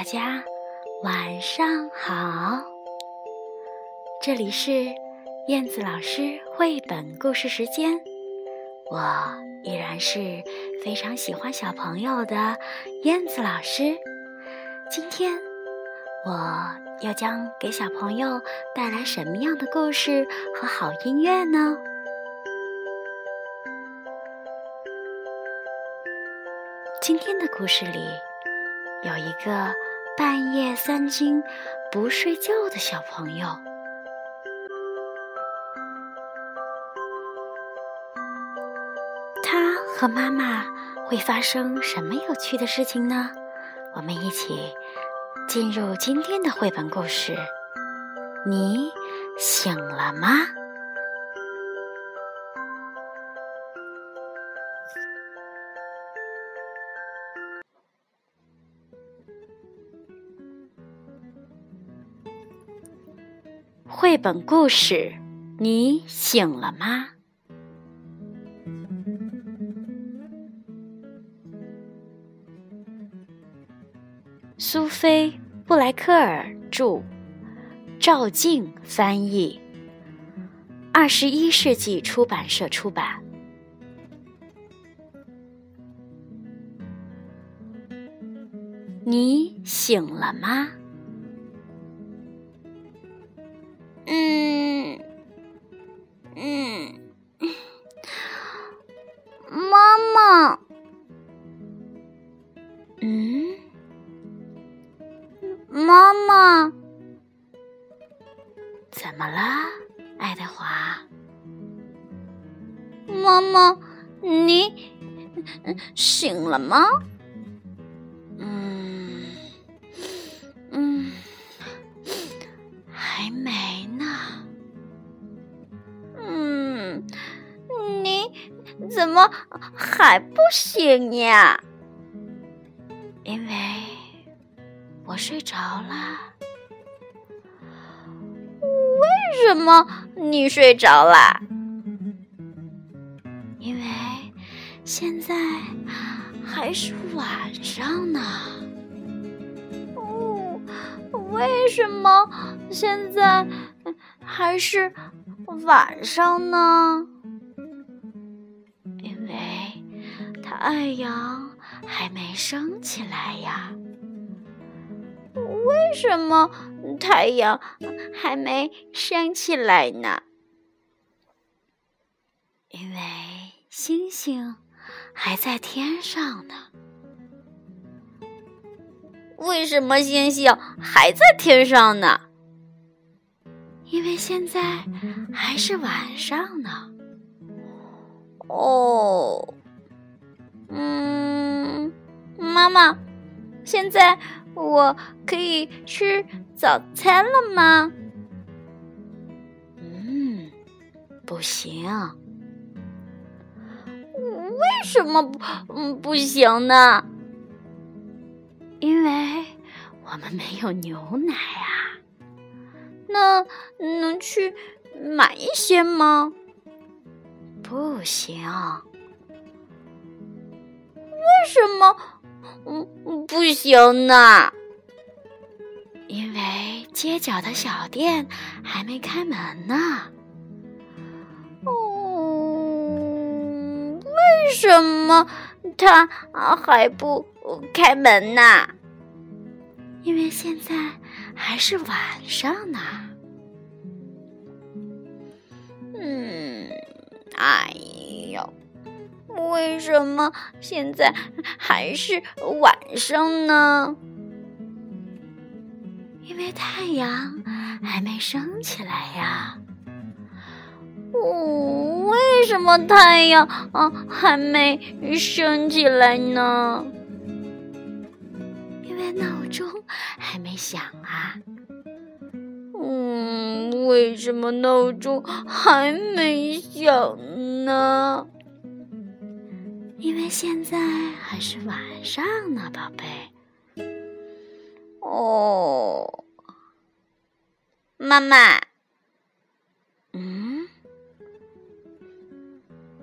大家晚上好！这里是燕子老师绘本故事时间，我依然是非常喜欢小朋友的燕子老师。今天我要将给小朋友带来什么样的故事和好音乐呢？今天的故事里，有一个半夜三更不睡觉的小朋友。他和妈妈会发生什么有趣的事情呢？我们一起进入今天的绘本故事。你醒了吗？绘本故事，你醒了吗？苏菲·布莱克尔著，赵静翻译，二十一世纪出版社出版。你醒了吗？还没呢。嗯，你怎么还不醒呀？因为我睡着了。为什么你睡着啦？因为现在还是晚上呢。哦，为什么现在还是晚上呢？因为太阳还没升起来呀。为什么太阳还没升起来呢？因为星星还在天上呢。为什么星星还在天上呢？因为现在还是晚上呢。哦，嗯，妈妈，现在我可以吃早餐了吗？嗯，不行。为什么不嗯不行呢？因为我们没有牛奶啊。那能去买一些吗？不行。为什么嗯不行呢？因为街角的小店还没开门呢。哦，为什么他还不开门呢？因为现在还是晚上呢。嗯，哎呦，为什么现在还是晚上呢？因为太阳还没升起来呀。哦，为什么太阳啊还没升起来呢？钟还没响啊。嗯，为什么闹钟还没响呢？因为现在还是晚上呢，宝贝。哦，妈妈，嗯，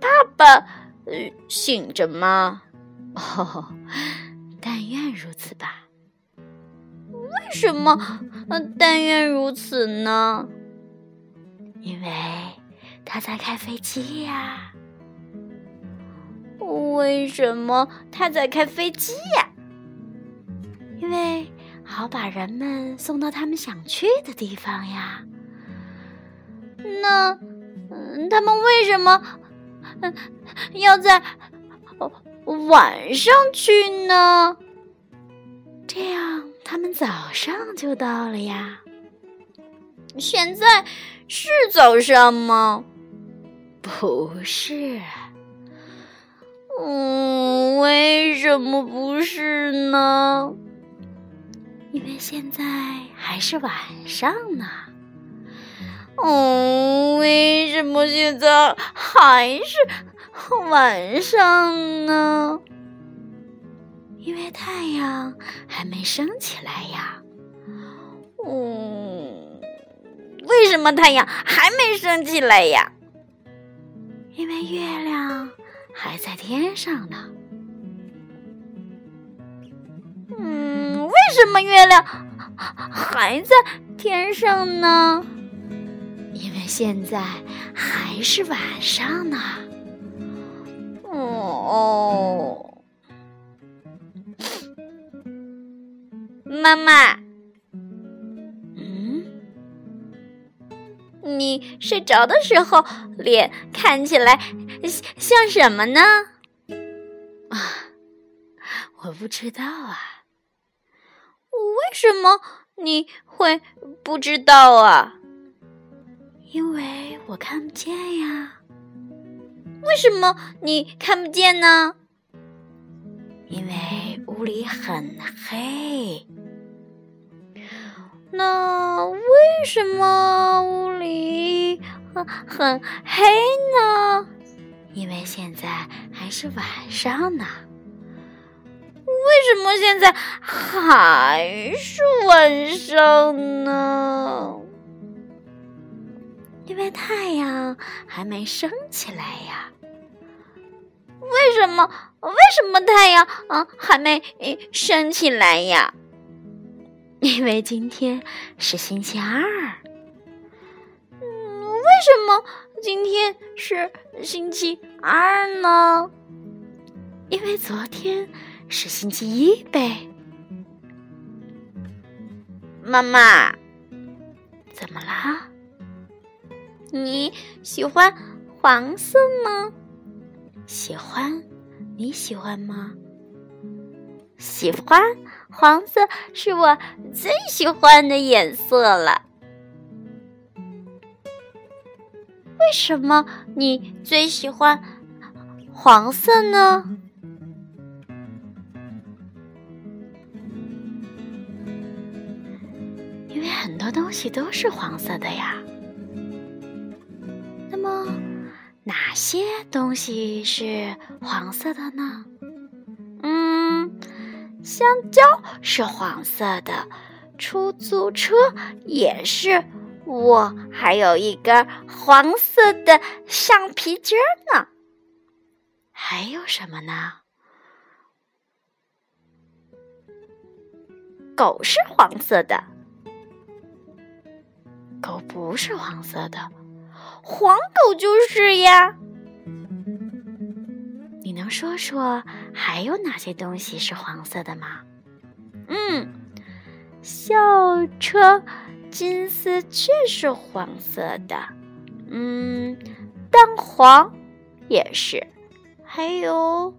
爸爸呃醒着吗？哦，什么？但愿如此呢？因为他在开飞机呀。为什么他在开飞机呀？因为好把人们送到他们想去的地方呀。那，嗯，他们为什么，嗯，要在晚上去呢？这样他们早上就到了呀。现在是早上吗？不是。嗯，为什么不是呢？因为现在还是晚上呢。嗯，为什么现在还是晚上呢？因为太阳还没升起来呀。嗯，为什么太阳还没升起来呀？因为月亮。还在天上呢。嗯，为什么月亮还在天上呢？因为现在还是晚上呢。哦，妈妈。嗯你睡着的时候，脸看起来像什么呢？啊，我不知道啊。为什么你会不知道啊？因为我看不见呀。为什么你看不见呢？因为屋里很黑。那为什么屋里很很黑呢？因为现在还是晚上呢。为什么现在还是晚上呢？因为太阳还没升起来呀。为什么？为什么太阳啊还没升起来呀？因为今天是星期二。嗯，为什么今天是星期二呢？因为昨天是星期一呗。妈妈，怎么啦？你喜欢黄色吗？喜欢。你喜欢吗？喜欢。黄色是我最喜欢的颜色了。为什么你最喜欢黄色呢？因为很多东西都是黄色的呀。那么，哪些东西是黄色的呢？香蕉是黄色的，出租车也是。我还有一根黄色的橡皮筋呢。还有什么呢？狗是黄色的，狗不是黄色的，黄狗就是呀。能说说还有哪些东西是黄色的吗？嗯，校车金丝雀是黄色的，嗯，蛋黄也是，还有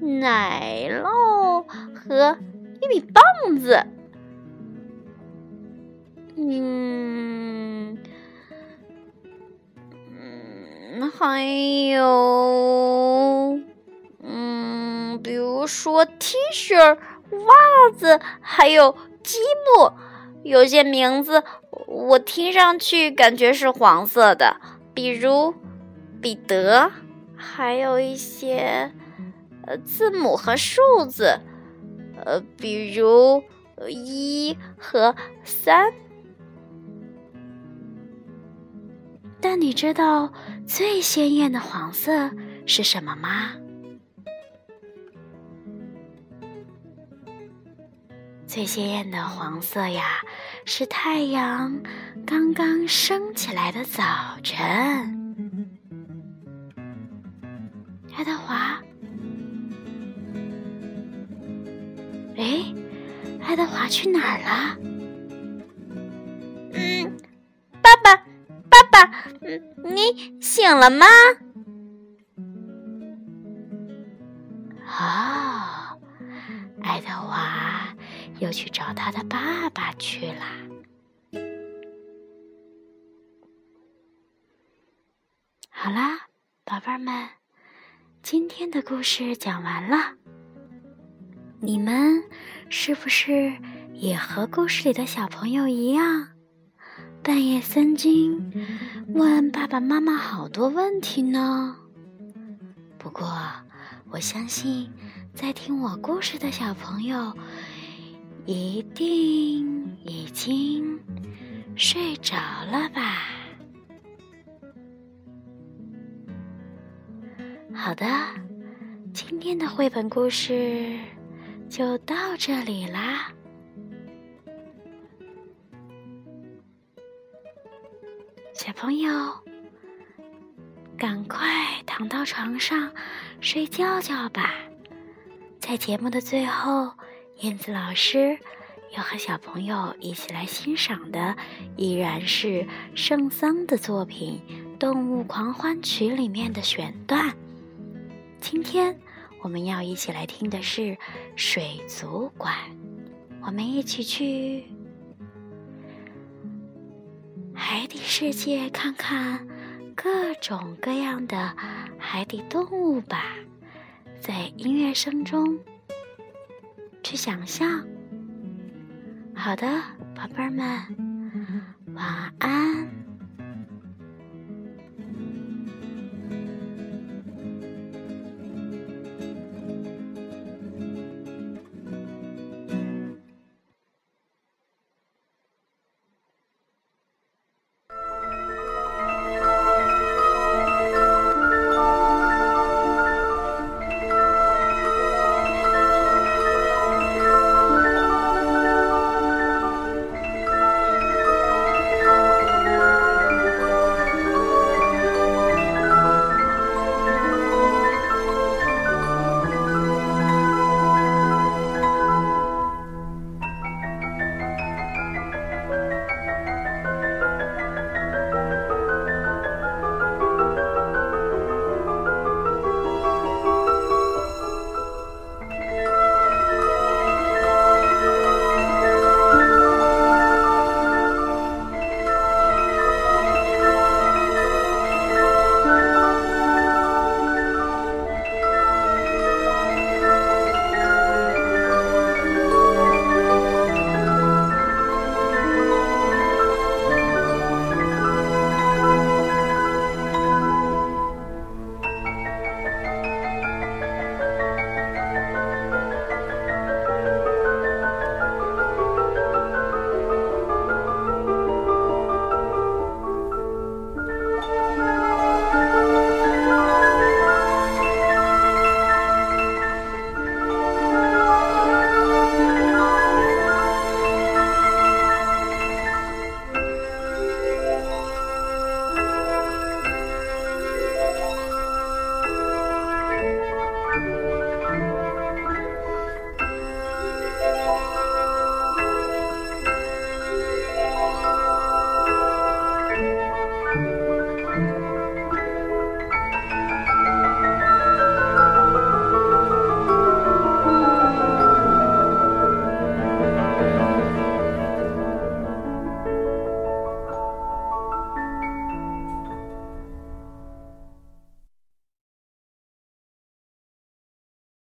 奶酪和玉米棒子，嗯嗯，还有。说 T 恤、袜子，还有积木，有些名字我听上去感觉是黄色的，比如彼得，还有一些呃字母和数字，呃，比如一和三。但你知道最鲜艳的黄色是什么吗？最鲜艳的黄色呀，是太阳刚刚升起来的早晨。爱德华，哎，爱德华去哪儿了？嗯，爸爸，爸爸，嗯，你醒了吗？又去找他的爸爸去了。好啦，宝贝儿们，今天的故事讲完了。你们是不是也和故事里的小朋友一样，半夜三更问爸爸妈妈好多问题呢？不过，我相信在听我故事的小朋友。一定已经睡着了吧？好的，今天的绘本故事就到这里啦。小朋友，赶快躺到床上睡觉觉吧。在节目的最后。燕子老师要和小朋友一起来欣赏的，依然是圣桑的作品《动物狂欢曲》里面的选段。今天我们要一起来听的是水族馆，我们一起去海底世界看看各种各样的海底动物吧，在音乐声中。去想象。好的，宝贝儿们，晚安。